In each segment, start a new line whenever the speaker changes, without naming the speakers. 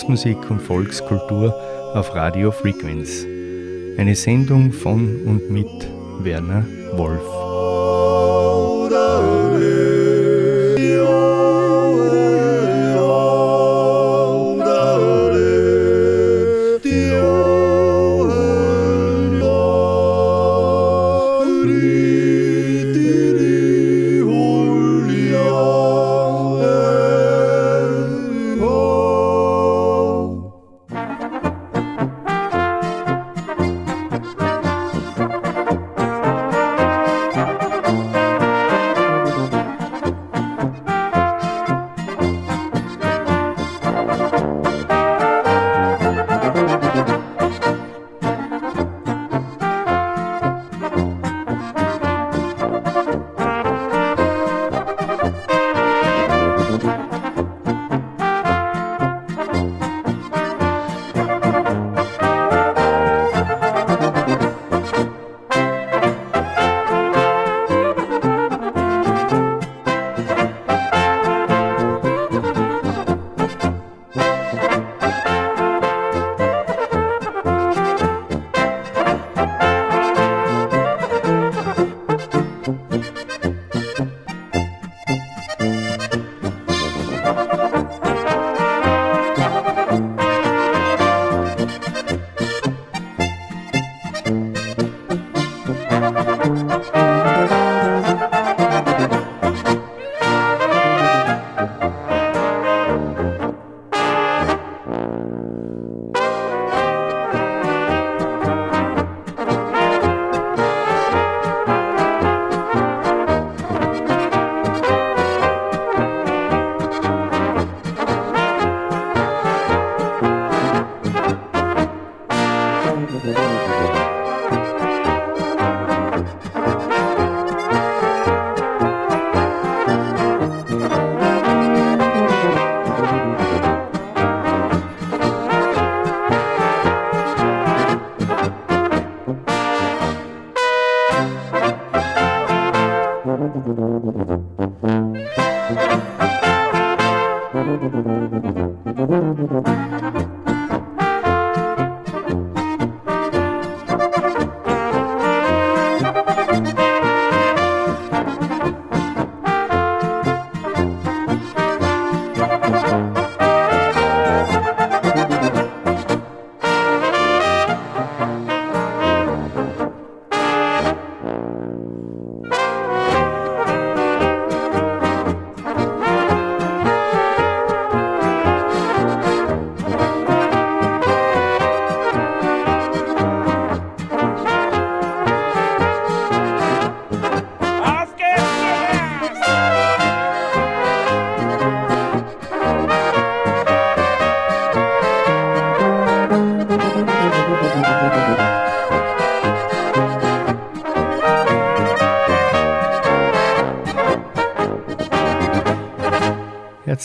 Volksmusik und Volkskultur auf Radio Frequenz. Eine Sendung von und mit Werner Wolf.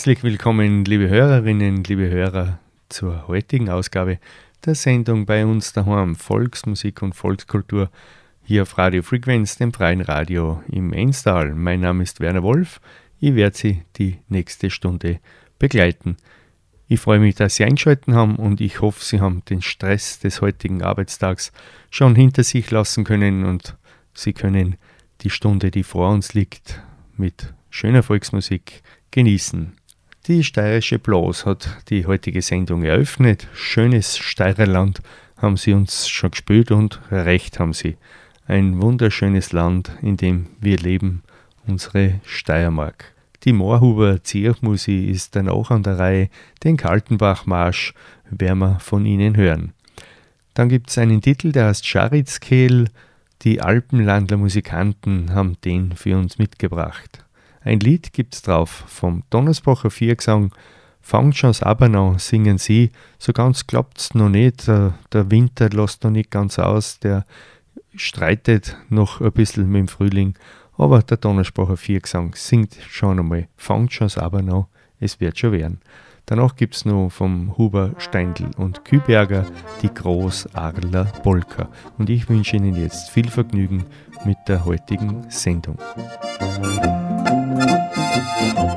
Herzlich willkommen, liebe Hörerinnen, liebe Hörer, zur heutigen Ausgabe der Sendung bei uns daheim Volksmusik und Volkskultur hier auf Radio Frequenz, dem freien Radio im Enstal. Mein Name ist Werner Wolf. Ich werde Sie die nächste Stunde begleiten. Ich freue mich, dass Sie einschalten haben und ich hoffe, Sie haben den Stress des heutigen Arbeitstags schon hinter sich lassen können und Sie können die Stunde, die vor uns liegt, mit schöner Volksmusik genießen. Die steirische Blas hat die heutige Sendung eröffnet. Schönes Steirerland haben sie uns schon gespielt und recht haben sie. Ein wunderschönes Land, in dem wir leben, unsere Steiermark. Die Moorhuber Zirchmusi ist dann auch an der Reihe. Den Kaltenbach-Marsch werden wir von ihnen hören. Dann gibt es einen Titel, der heißt Scharitzkehl. Die Alpenlandler Musikanten haben den für uns mitgebracht. Ein Lied gibt's drauf vom Donnersbacher Viergesang. Fangt schon's aber noch, singen sie. So ganz klappt's noch nicht. Der Winter lässt noch nicht ganz aus. Der streitet noch ein bisschen mit dem Frühling. Aber der Donnersbacher Viergesang singt schon einmal. Fangt schon's aber noch, es wird schon werden. Danach gibt es noch vom Huber Steindl und Küberger die Großarler Polka. Und ich wünsche Ihnen jetzt viel Vergnügen mit der heutigen Sendung.
Schon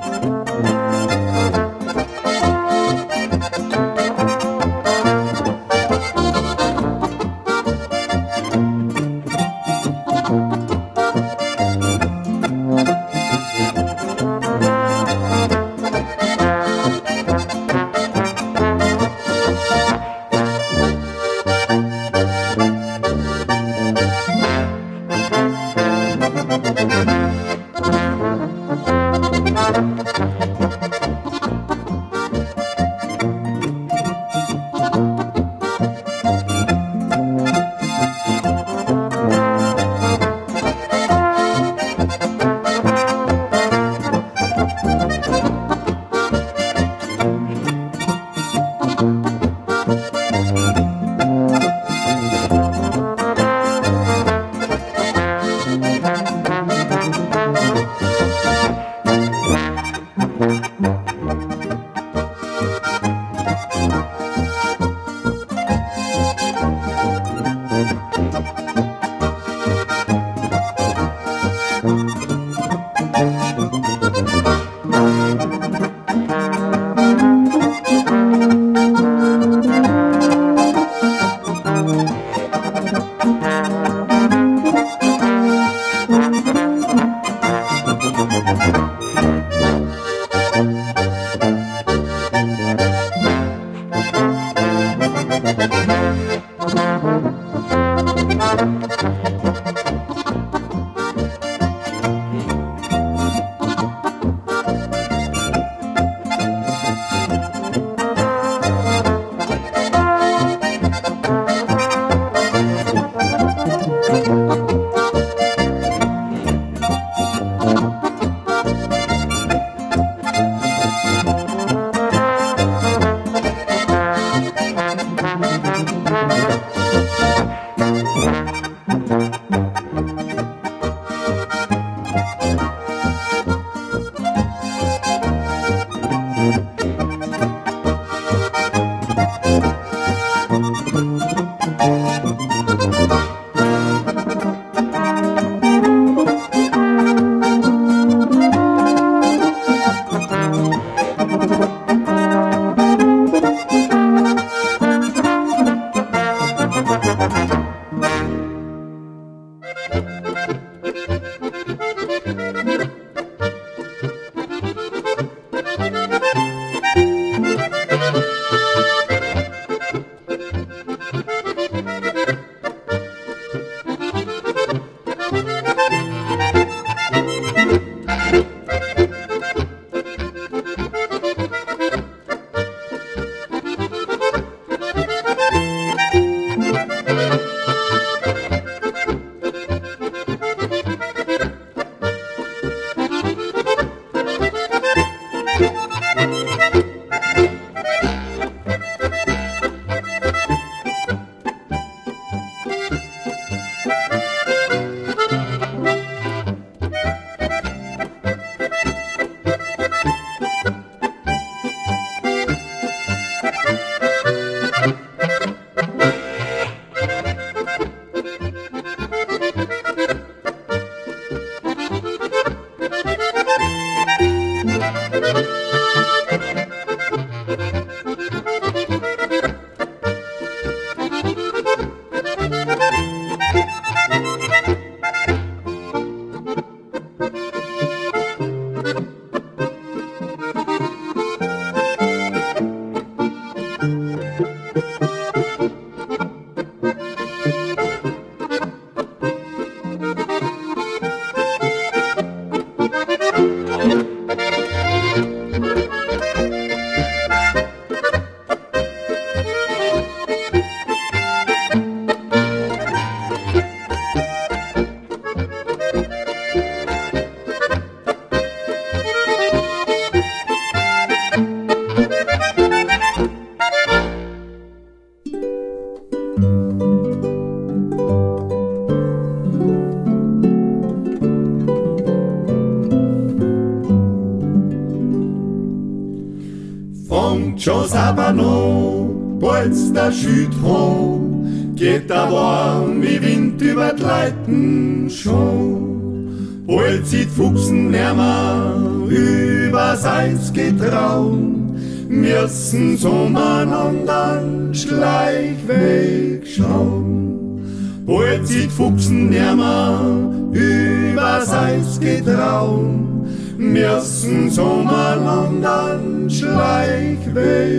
schon. Bald zieht Fuchsen nimmer übers Eis getrauen, müssen umeinander Schleichweg schauen. Bald zieht Fuchsen nimmer übers Eis getrauen, müssen umeinander Schleichweg schauen.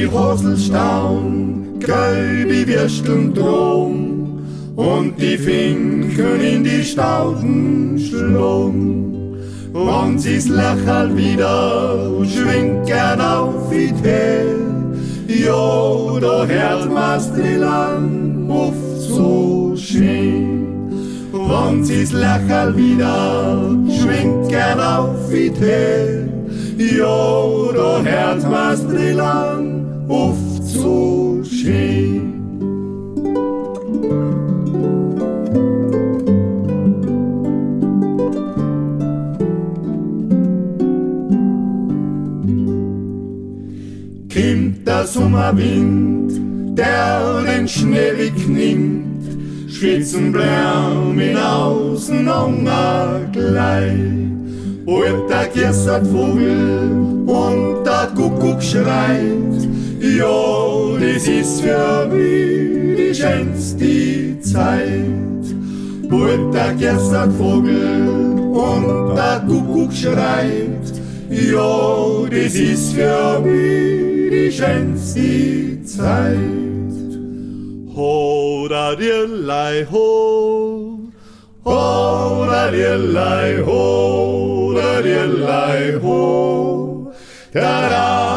Die Rosel staun, gelb wie Würsteln drum und die Finken in die Stauden schlung. Wann sie's lächelt wieder, schwingt gern auf wie Tee, ja, da hört man's Trillan oft so schön. Wann sie's lächelt wieder, schwingt gern auf wie Tee, ja, da hört man's Trillan schön. Kimmt der Sommerwind, der den Schnee wegnimmt, schwitzen Bläum in außen gleich. Und der gestert Vogel und der Kuckuck schreit, ja, das ist für mich die schönste Zeit. Und der gestert Vogel und der Kuckuck schreit, ja, das ist für mich die schönste Zeit. Ho, da dirlei, ho, ho, da dirlei, ho, da dirlei, ho, da da,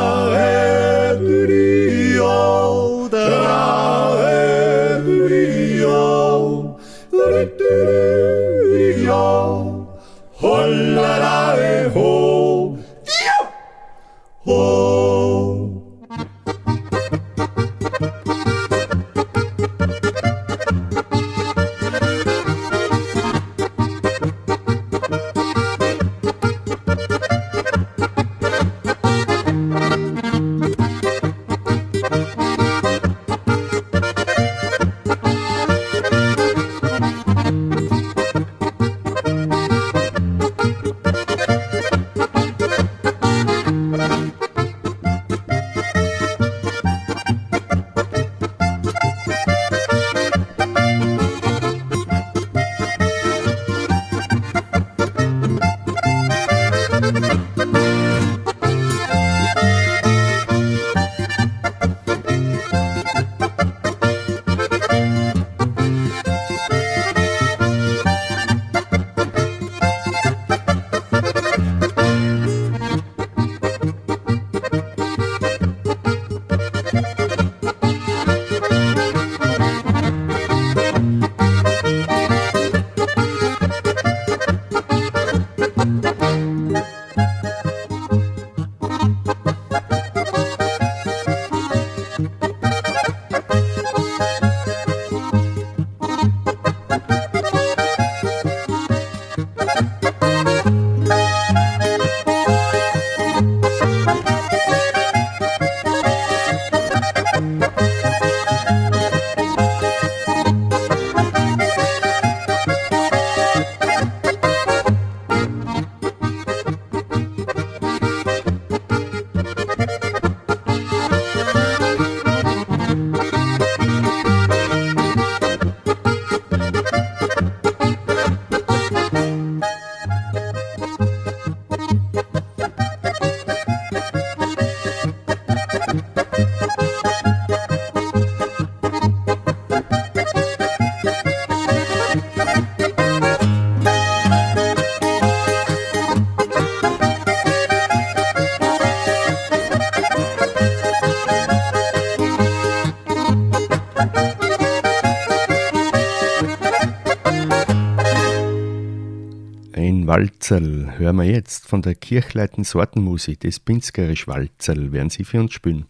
Walzerl hören wir jetzt von der Kirchleiten Sortenmusik des Pinskerisch Walzerl, werden sie für uns spielen.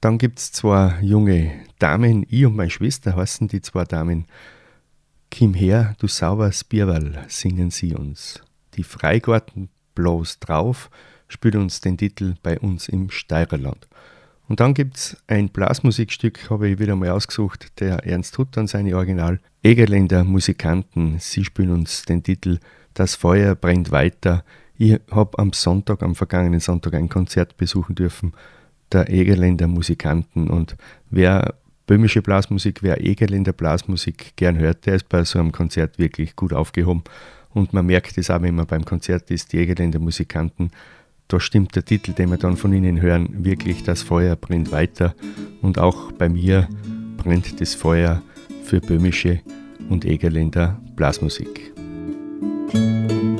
dann gibt es zwei junge Damen, ich und meine Schwester heißen die zwei Damen. Kim her, du sauberes Bierwall, singen sie uns. Die Freigarten bloß drauf spielt uns den Titel bei uns im Steirerland. Und dann gibt es ein Blasmusikstück, habe ich wieder mal ausgesucht, der Ernst Hutt und seine Original Egerländer Musikanten. Sie spielen uns den Titel Das Feuer brennt weiter. Ich habe am Sonntag, am vergangenen Sonntag, ein Konzert besuchen dürfen der Egerländer Musikanten. Und wer böhmische Blasmusik, wer Egerländer Blasmusik gern hört, der ist bei so einem Konzert wirklich gut aufgehoben. Und man merkt es auch, wenn man beim Konzert ist, die Egerländer Musikanten, da stimmt der Titel, den wir dann von ihnen hören, wirklich, das Feuer brennt weiter. Und auch bei mir brennt das Feuer für böhmische und Egerländer Blasmusik.
Sein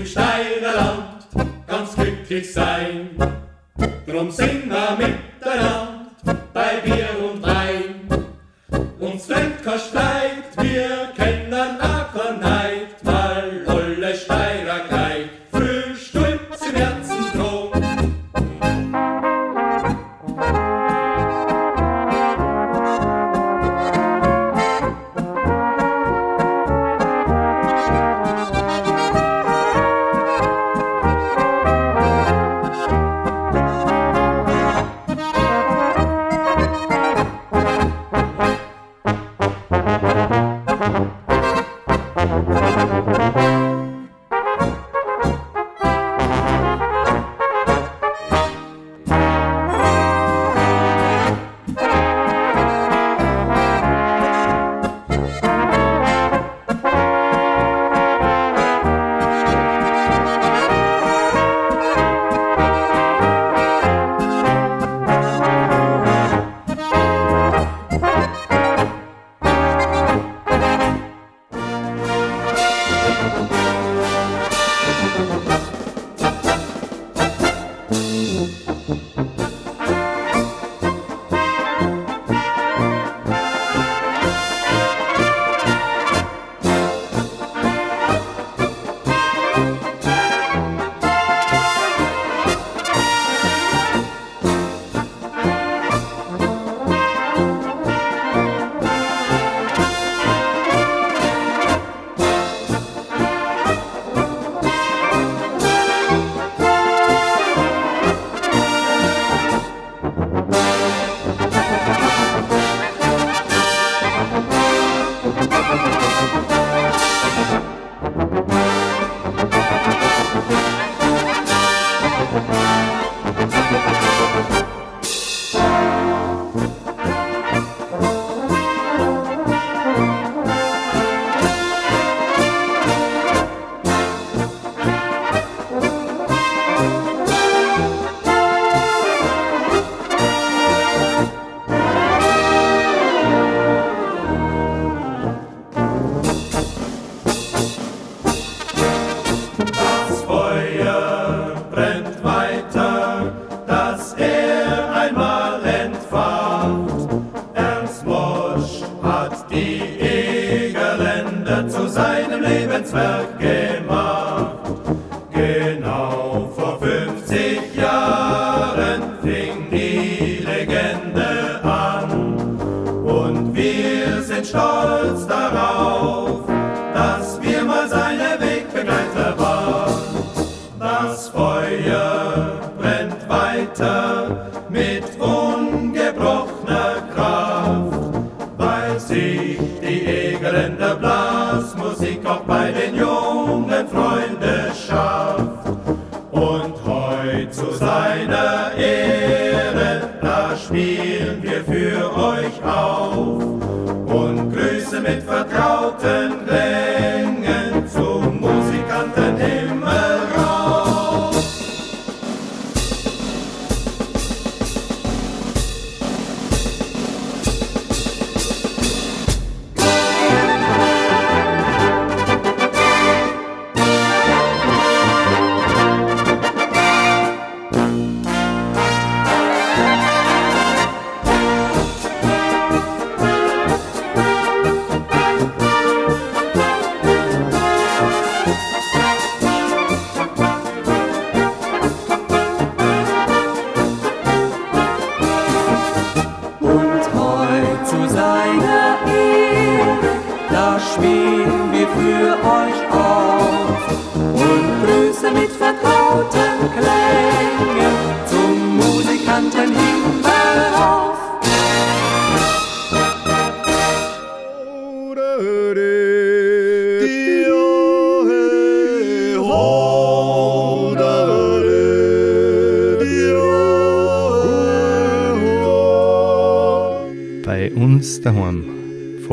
im
Steirerland ganz glücklich sein.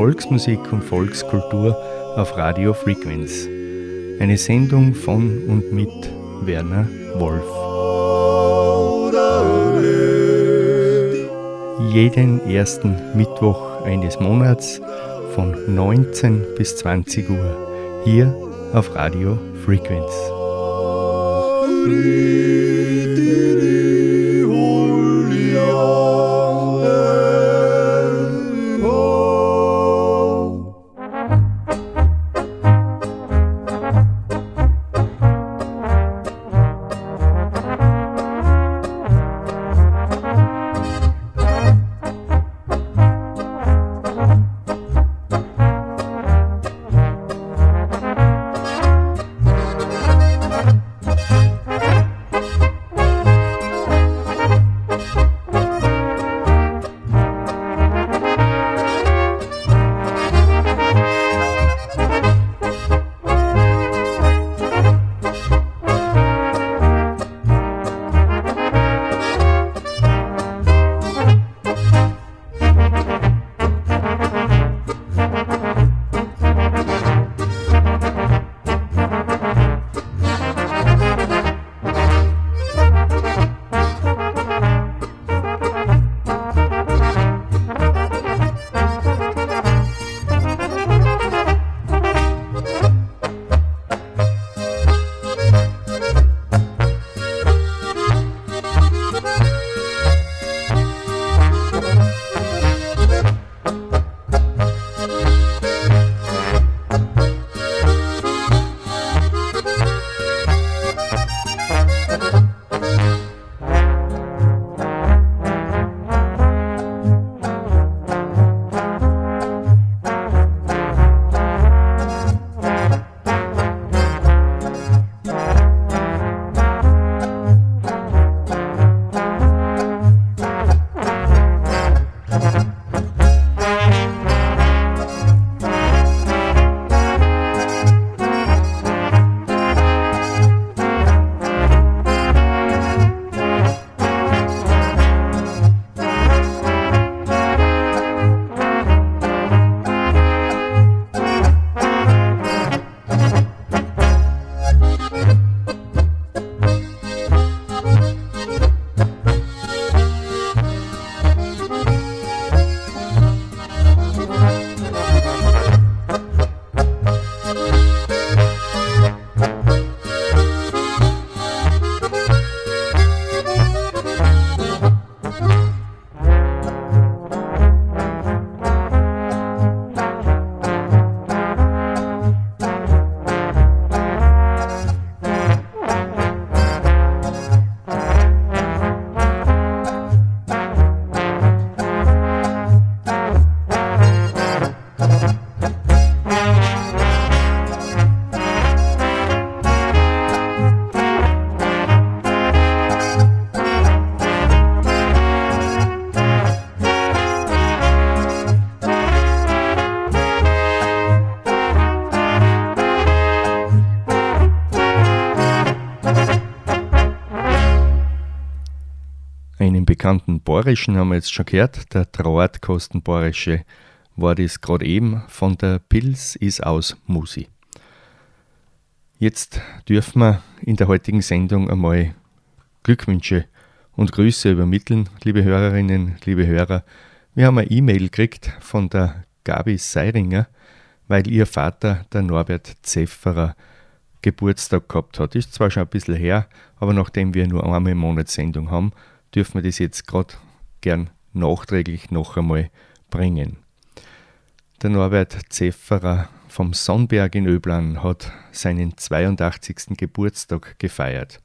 Volksmusik und Volkskultur auf Radio Frequenz. Eine Sendung von und mit Werner Wolf. Jeden ersten Mittwoch eines Monats von 19 bis 20 Uhr hier auf Radio Frequenz. Bekannten Borischen haben wir jetzt schon gehört, der Trauertkosten-Borische war das gerade eben von der Pils ist aus Musi. Jetzt dürfen wir in der heutigen Sendung einmal Glückwünsche und Grüße übermitteln, liebe Hörerinnen, liebe Hörer. Wir haben eine E-Mail gekriegt von der Gabi Seiringer, weil ihr Vater, der Norbert Zefferer, Geburtstag gehabt hat. Ist zwar schon ein bisschen her, aber nachdem wir nur einmal im Monat Sendung haben, dürfen wir das jetzt gerade gern nachträglich noch einmal bringen. Der Norbert Zefferer vom Sonnberg in Öblan hat seinen 82. Geburtstag gefeiert.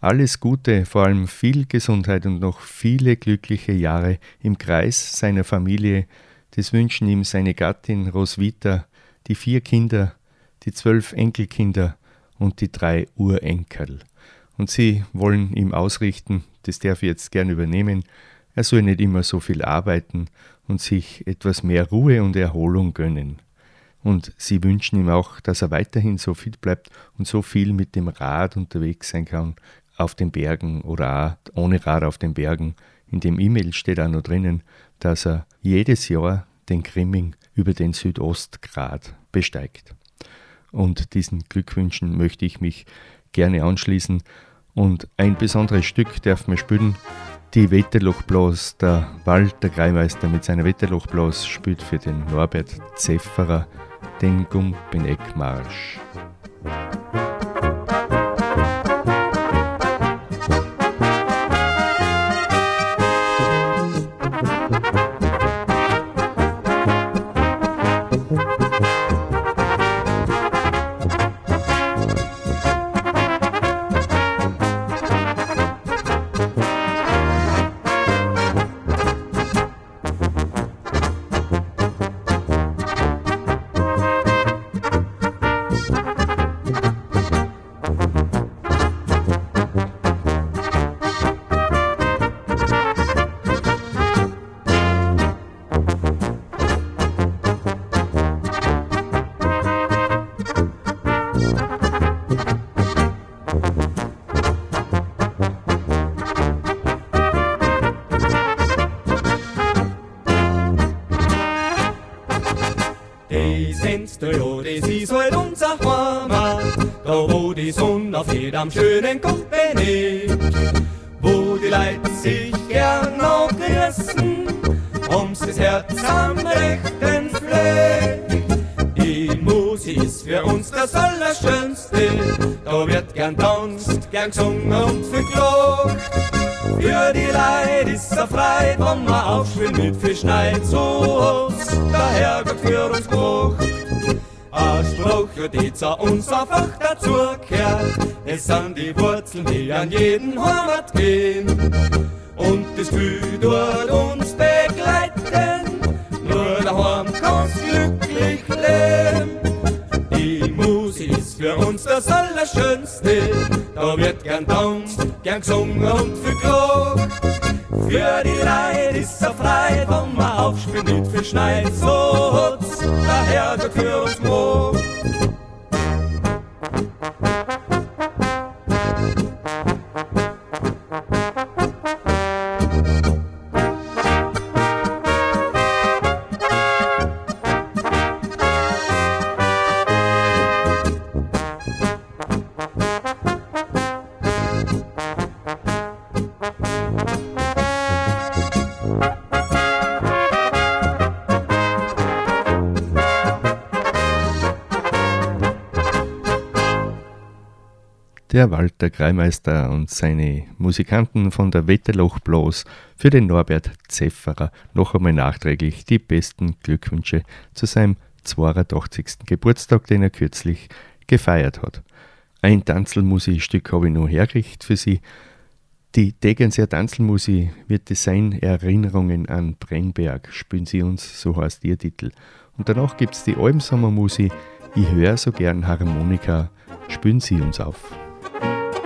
Alles Gute, vor allem viel Gesundheit und noch viele glückliche Jahre im Kreis seiner Familie. Das wünschen ihm seine Gattin Roswitha, die vier Kinder, die zwölf Enkelkinder und die drei Urenkel. Und sie wollen ihm ausrichten, das darf ich jetzt gern übernehmen, er soll nicht immer so viel arbeiten und sich etwas mehr Ruhe und Erholung gönnen. Und sie wünschen ihm auch, dass er weiterhin so fit bleibt und so viel mit dem Rad unterwegs sein kann, auf den Bergen oder auch ohne Rad auf den Bergen. In dem E-Mail steht auch noch drinnen, dass er jedes Jahr den Grimming über den Südostgrad besteigt. Und diesen Glückwünschen möchte ich mich gerne anschließen. Und ein besonderes Stück darf man spielen. Die Wetterlochblas, der Walter Greimeister mit seiner Wetterlochblas spielt für den Norbert Zefferer den Gumpeneckmarsch.
Leute ist er frei, wenn man aufschwimmt mit viel Schneid, so uns der Herrgott für uns braucht. Ein Spruch, die zu uns einfach dazu gehört. Es sind die Wurzeln, die an jeden Heimat gehen. Und das Gefühl dort uns begleiten. Nur daheim kannst glücklich leben. Die Musik ist für uns das Allerschönste. Da wird gern tanzt, gern gesungen und verklagt. Für die Leid ist er frei, wenn man aufspielt mit viel Schneid. So der Herrgott für uns gemacht.
Der Walter Greimeister und seine Musikanten von der Wetterloch Blos für den Norbert Zefferer noch einmal nachträglich die besten Glückwünsche zu seinem 82. Geburtstag, den er kürzlich gefeiert hat. Ein Tanzelmusikstück habe ich noch hergerichtet für Sie. Die Deggenser Tanzelmusik wird es sein Erinnerungen an Brennberg, spielen Sie uns, so heißt Ihr Titel. Und danach gibt es die Almsommermusik Ich höre so gern Harmonika, spielen Sie uns auf.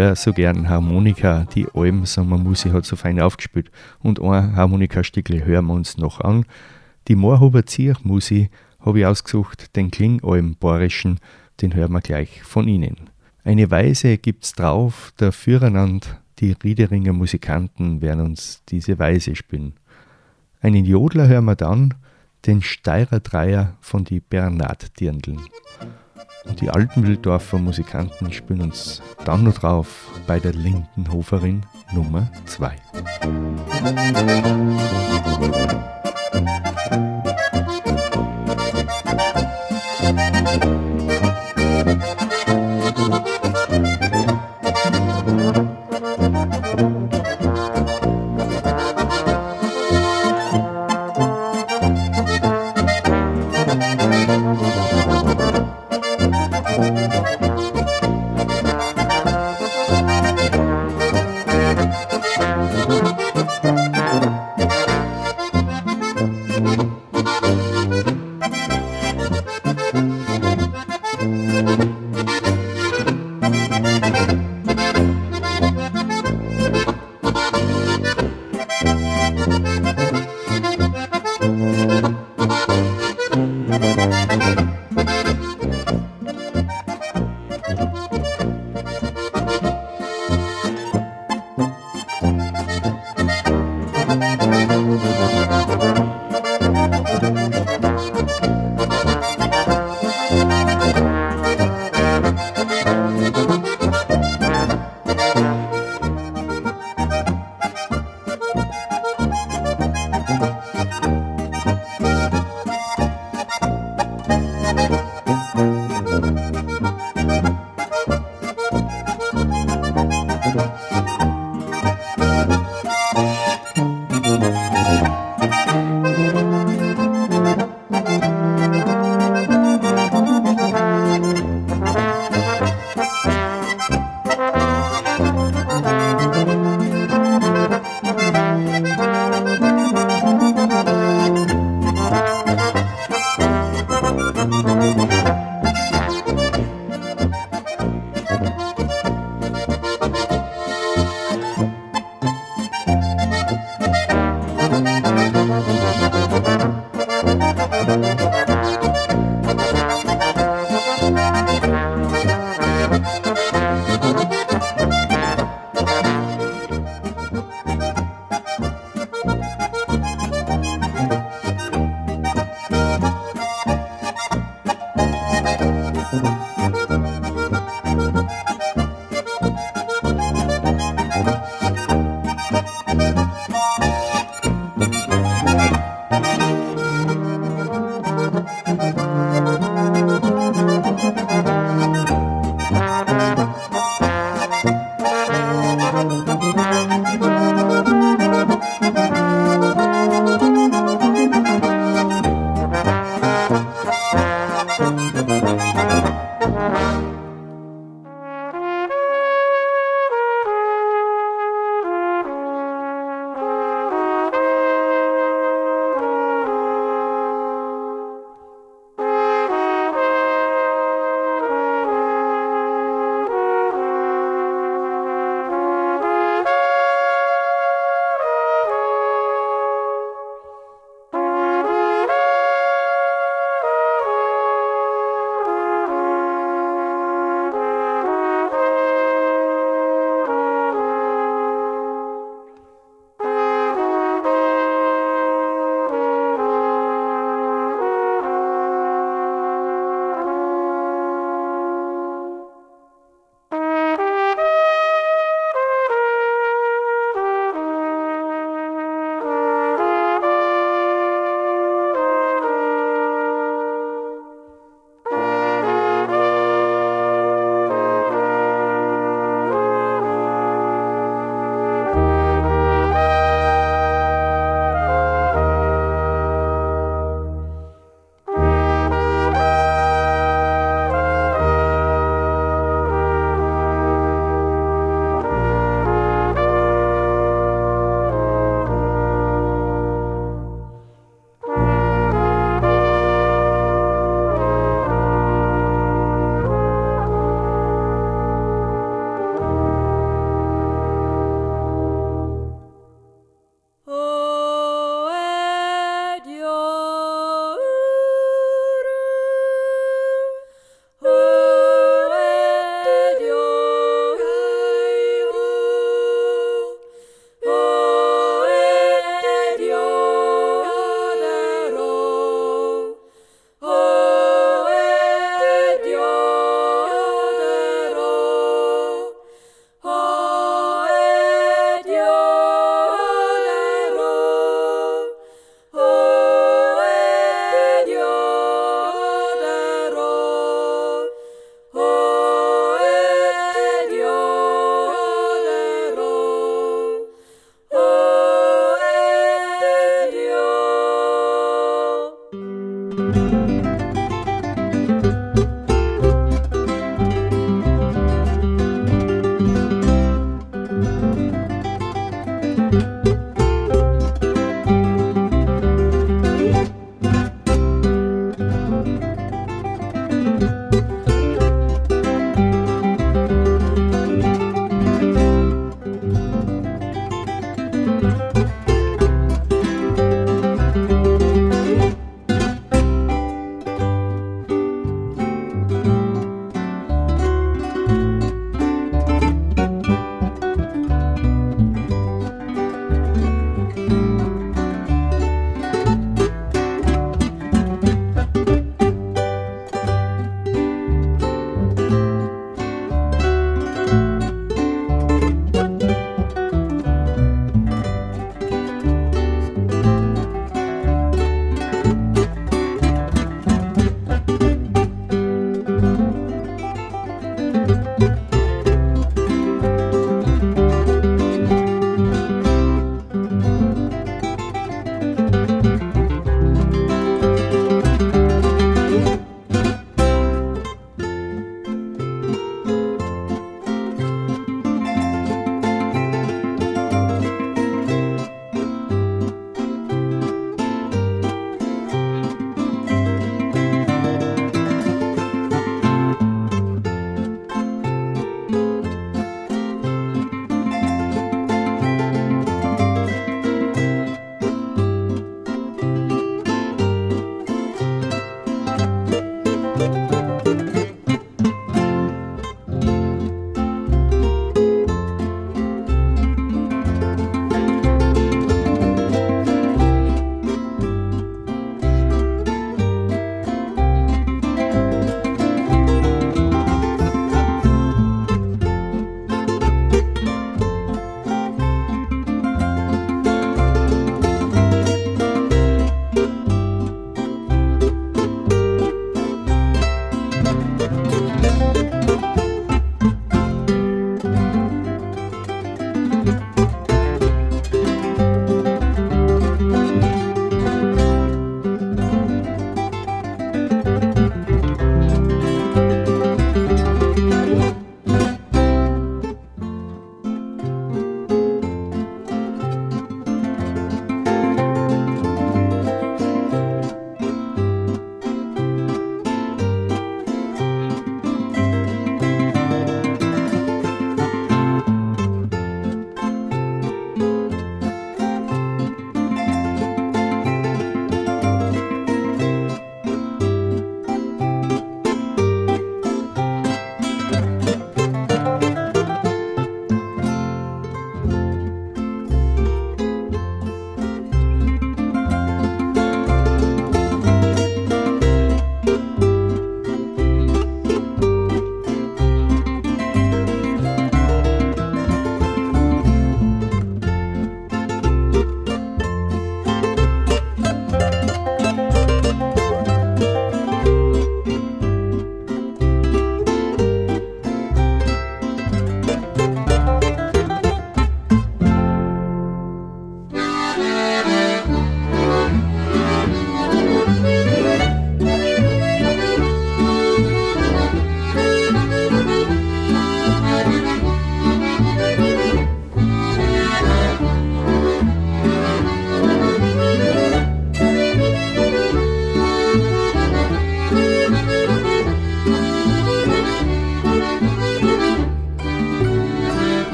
Höre so gern Harmonika. Die Alben, Musi hat so fein aufgespielt. Und ein Harmonikastückle hören wir uns noch an. Die Moorhuber Zierch Musi habe ich ausgesucht, den Klingalm Borischen, den hören wir gleich von Ihnen. Eine Weise gibt's drauf, der Führernand, die Riederinger Musikanten werden uns diese Weise spielen. Einen Jodler hören wir dann, den Steirer Dreier von die Bernhard-Dirndeln. Und die Altenwilddorfer Musikanten spielen uns dann noch drauf bei der Lindenhoferin Nummer 2.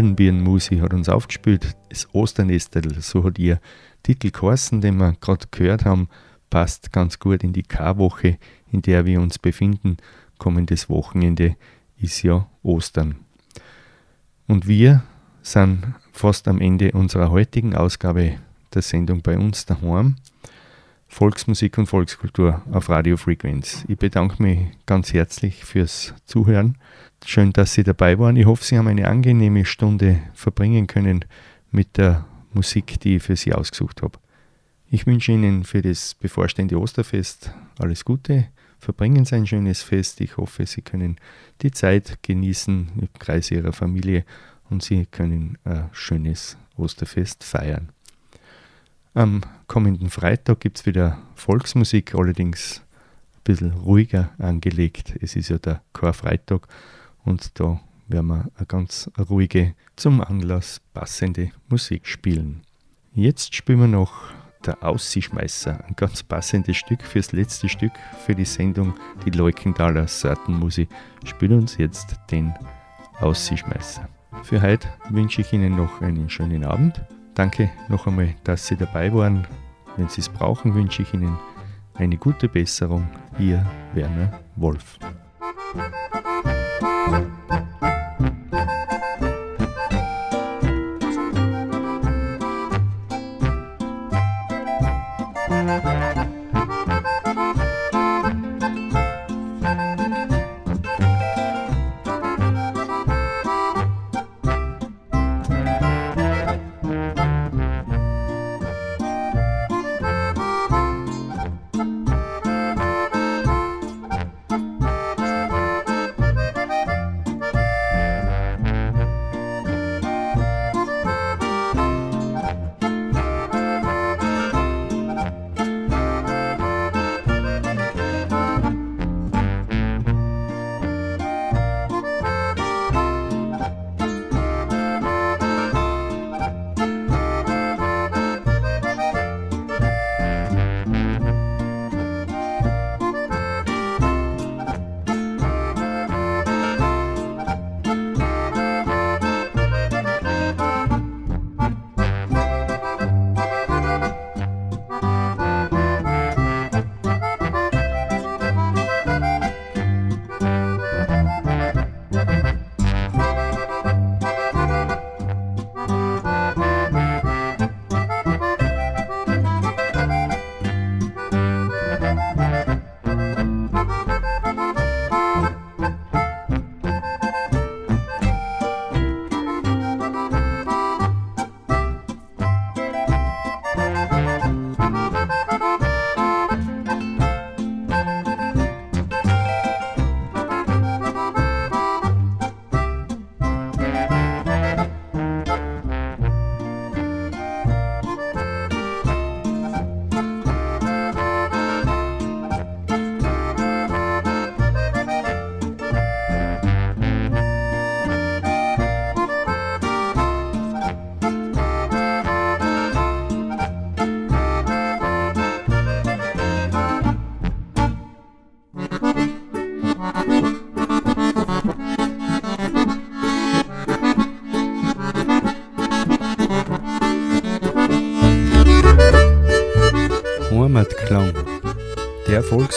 Hirnbirnmusi hat uns aufgespielt, das Osternestel, so hat ihr Titel geheißen, den wir gerade gehört haben, passt ganz gut in die Karwoche, in der wir uns befinden. Kommendes Wochenende ist ja Ostern. Und wir sind fast am Ende unserer heutigen Ausgabe der Sendung bei uns daheim. Volksmusik und Volkskultur auf Radio Frequenz. Ich bedanke mich ganz herzlich fürs Zuhören. Schön, dass Sie dabei waren. Ich hoffe, Sie haben eine angenehme Stunde verbringen können mit der Musik, die ich für Sie ausgesucht habe. Ich wünsche Ihnen für das bevorstehende Osterfest alles Gute. Verbringen Sie ein schönes Fest. Ich hoffe, Sie können die Zeit genießen im Kreis Ihrer Familie und Sie können ein schönes Osterfest feiern. Am kommenden Freitag gibt es wieder Volksmusik, allerdings ein bisschen ruhiger angelegt. Es ist ja der Chorfreitag und da werden wir eine ganz ruhige, zum Anlass passende Musik spielen. Jetzt spielen wir noch der Aussischmeißer, ein ganz passendes Stück fürs letzte Stück für die Sendung Die Leukenthaler Sortenmusik. Spielt uns jetzt den Aussischmeißer. Für heute wünsche ich Ihnen noch einen schönen Abend Danke noch einmal, dass Sie dabei waren. Wenn Sie es brauchen, wünsche ich Ihnen eine gute Besserung. Ihr Werner Wolf.